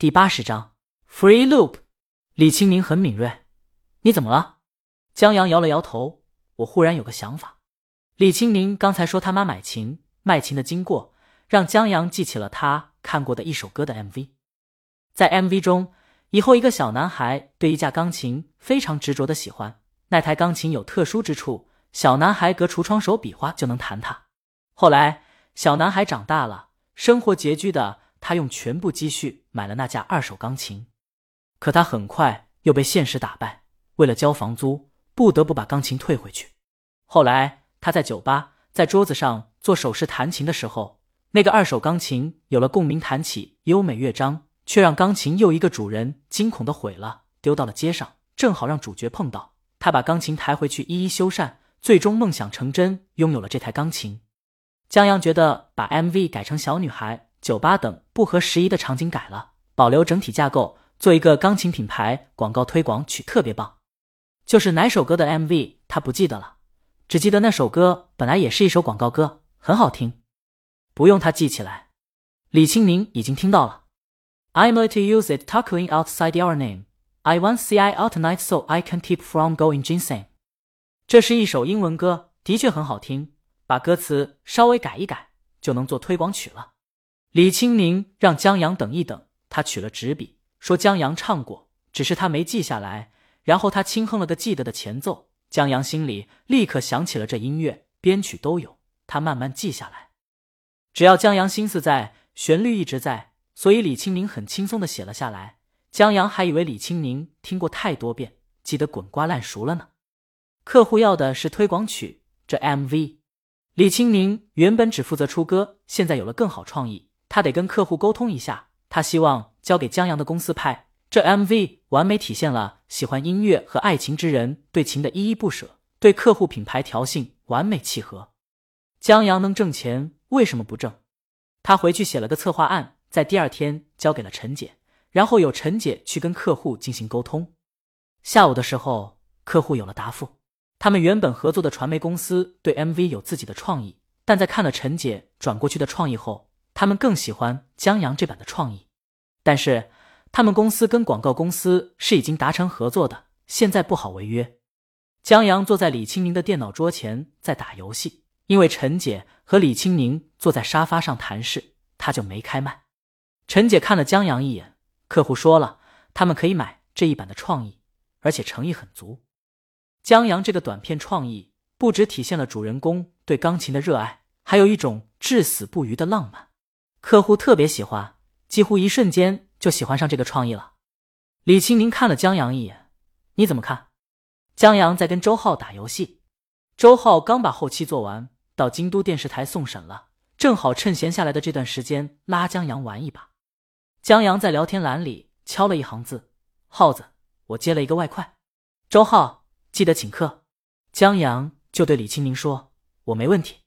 第八十章 Free Loop。李清宁很敏锐，你怎么了？江阳摇了摇头。我忽然有个想法。李清宁刚才说他妈买琴卖琴的经过，让江阳记起了他看过的一首歌的 MV。在 MV 中，以后一个小男孩对一架钢琴非常执着的喜欢。那台钢琴有特殊之处，小男孩隔橱窗手比划就能弹它。后来，小男孩长大了，生活拮据的他用全部积蓄买了那架二手钢琴。可他很快又被现实打败，为了交房租，不得不把钢琴退回去。后来，他在酒吧在桌子上做手势弹琴的时候，那个二手钢琴有了共鸣，弹起优美乐章，却让钢琴又一个主人惊恐的毁了，丢到了街上，正好让主角碰到。他把钢琴抬回去，一一修缮，最终梦想成真，拥有了这台钢琴。江阳觉得把 MV 改成小女孩、酒吧等不合时宜的场景改了，保留整体架构，做一个钢琴品牌广告推广曲，特别棒。就是哪首歌的 MV 他不记得了，只记得那首歌本来也是一首广告歌，很好听。不用他记起来，李青宁已经听到了。I'm going to use it talking outside your name. I want see I out tonight so I can keep from going insane。这是一首英文歌，的确很好听。把歌词稍微改一改，就能做推广曲了。李青宁让江阳等一等，他取了纸笔，说江阳唱过，只是他没记下来。然后他轻哼了个记得的前奏，江阳心里立刻想起了这音乐，编曲都有，他慢慢记下来。只要江阳心思在，旋律一直在，所以李青宁很轻松的写了下来。江阳还以为李青宁听过太多遍，记得滚瓜烂熟了呢。客户要的是推广曲，这 MV，李青宁原本只负责出歌，现在有了更好创意，他得跟客户沟通一下。他希望交给江阳的公司拍，这 MV 完美体现了喜欢音乐和爱情之人对情的依依不舍，对客户品牌调性完美契合。江阳能挣钱，为什么不挣？他回去写了个策划案，在第二天交给了陈姐。然后由陈姐去跟客户进行沟通。下午的时候，客户有了答复。他们原本合作的传媒公司对 MV 有自己的创意，但在看了陈姐转过去的创意后，他们更喜欢江阳这版的创意。但是他们公司跟广告公司是已经达成合作的，现在不好违约。江阳坐在李青宁的电脑桌前在打游戏，因为陈姐和李青宁坐在沙发上谈事，他就没开麦。陈姐看了江阳一眼。客户说了，他们可以买这一版的创意，而且诚意很足。江阳这个短片创意不只体现了主人公对钢琴的热爱，还有一种至死不渝的浪漫。客户特别喜欢，几乎一瞬间就喜欢上这个创意了。李青宁看了江阳一眼，你怎么看？江阳在跟周浩打游戏，周浩刚把后期做完，到京都电视台送审了，正好趁闲下来的这段时间拉江阳玩一把。江阳在聊天栏里敲了一行字：“耗子，我接了一个外快，周浩记得请客。”江阳就对李青宁说：“我没问题。”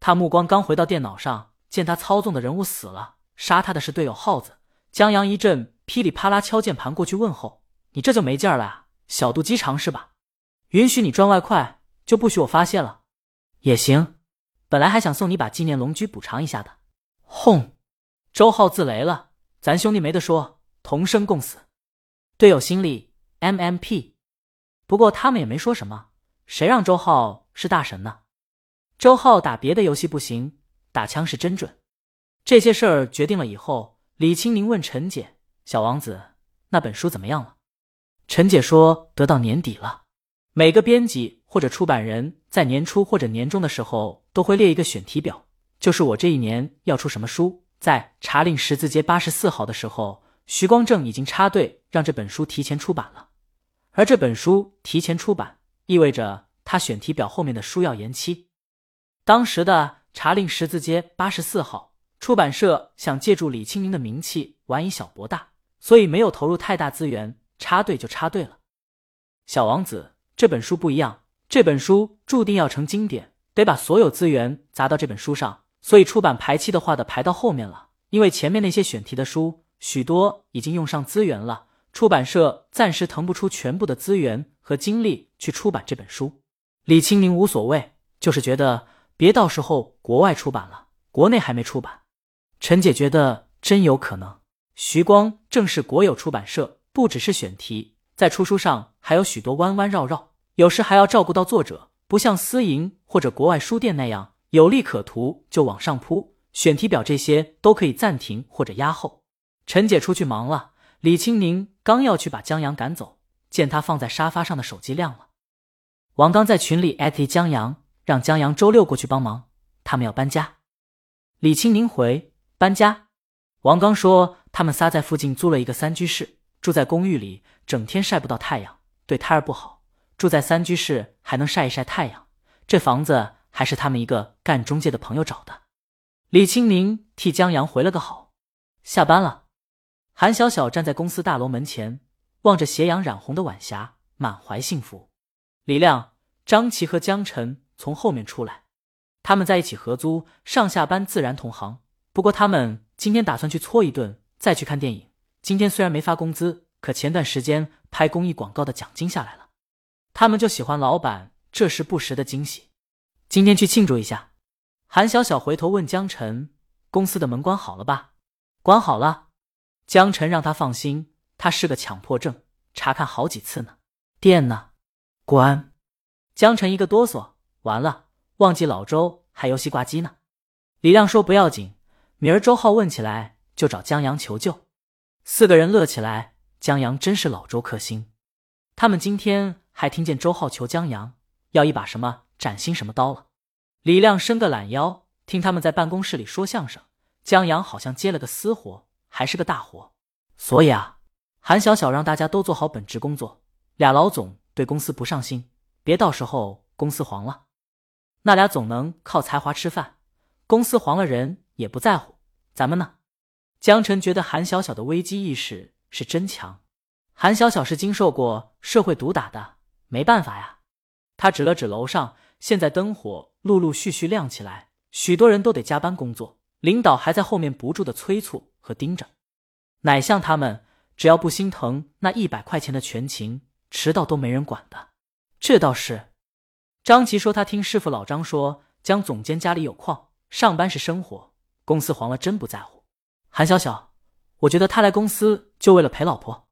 他目光刚回到电脑上，见他操纵的人物死了，杀他的是队友耗子。江阳一阵噼里啪啦敲键盘过去问候：“你这就没劲儿了啊？小肚鸡肠是吧？允许你赚外快，就不许我发泄了？也行，本来还想送你把纪念龙驹补偿一下的。”轰！周浩自雷了。咱兄弟没得说，同生共死，队友心里 M M P。不过他们也没说什么，谁让周浩是大神呢？周浩打别的游戏不行，打枪是真准。这些事儿决定了以后，李青宁问陈姐：“小王子，那本书怎么样了？”陈姐说：“得到年底了。每个编辑或者出版人在年初或者年终的时候都会列一个选题表，就是我这一年要出什么书。”在查令十字街八十四号的时候，徐光正已经插队让这本书提前出版了。而这本书提前出版，意味着他选题表后面的书要延期。当时的查令十字街八十四号出版社想借助李青宁的名气玩以小博大，所以没有投入太大资源，插队就插队了。小王子这本书不一样，这本书注定要成经典，得把所有资源砸到这本书上。所以出版排期的话的排到后面了，因为前面那些选题的书许多已经用上资源了，出版社暂时腾不出全部的资源和精力去出版这本书。李青宁无所谓，就是觉得别到时候国外出版了，国内还没出版。陈姐觉得真有可能。徐光正是国有出版社，不只是选题，在出书上还有许多弯弯绕绕，有时还要照顾到作者，不像私营或者国外书店那样有利可图就往上扑，选题表这些都可以暂停或者压后。陈姐出去忙了，李青宁刚要去把江阳赶走，见他放在沙发上的手机亮了。王刚在群里艾特江阳，让江阳周六过去帮忙，他们要搬家。李青宁回搬家。王刚说他们仨在附近租了一个三居室，住在公寓里，整天晒不到太阳，对胎儿不好。住在三居室还能晒一晒太阳，这房子还是他们一个干中介的朋友找的。李青宁替江阳回了个好，下班了。韩小小站在公司大楼门前，望着斜阳染红的晚霞，满怀幸福。李亮、张琪和江晨从后面出来，他们在一起合租，上下班自然同行。不过他们今天打算去搓一顿，再去看电影。今天虽然没发工资，可前段时间拍公益广告的奖金下来了。他们就喜欢老板这时不时的惊喜。今天去庆祝一下。韩小小回头问江晨：“公司的门关好了吧？”“关好了。”江晨让他放心，他是个强迫症，查看好几次呢。店呢？关。江晨一个哆嗦，完了，忘记老周还游戏挂机呢。李亮说不要紧。明儿周浩问起来，就找江阳求救。四个人乐起来。江阳真是老周克星。他们今天还听见周浩求江阳要一把什么崭新什么刀了。李亮伸个懒腰，听他们在办公室里说相声。江阳好像接了个私活，还是个大活。所以啊，韩小小让大家都做好本职工作。俩老总对公司不上心，别到时候公司黄了。那俩总能靠才华吃饭，公司黄了人。也不在乎，咱们呢？江晨觉得韩小小的危机意识是真强。韩小小是经受过社会毒打的，没办法呀。他指了指楼上，现在灯火陆陆续续亮起来，许多人都得加班工作，领导还在后面不住的催促和盯着。哪像他们，只要不心疼那一百块钱的全勤，迟到都没人管的。这倒是。张琪说他听师傅老张说，江总监家里有矿，上班是生活。公司黄了，真不在乎。韩小小，我觉得他来公司就为了陪老婆。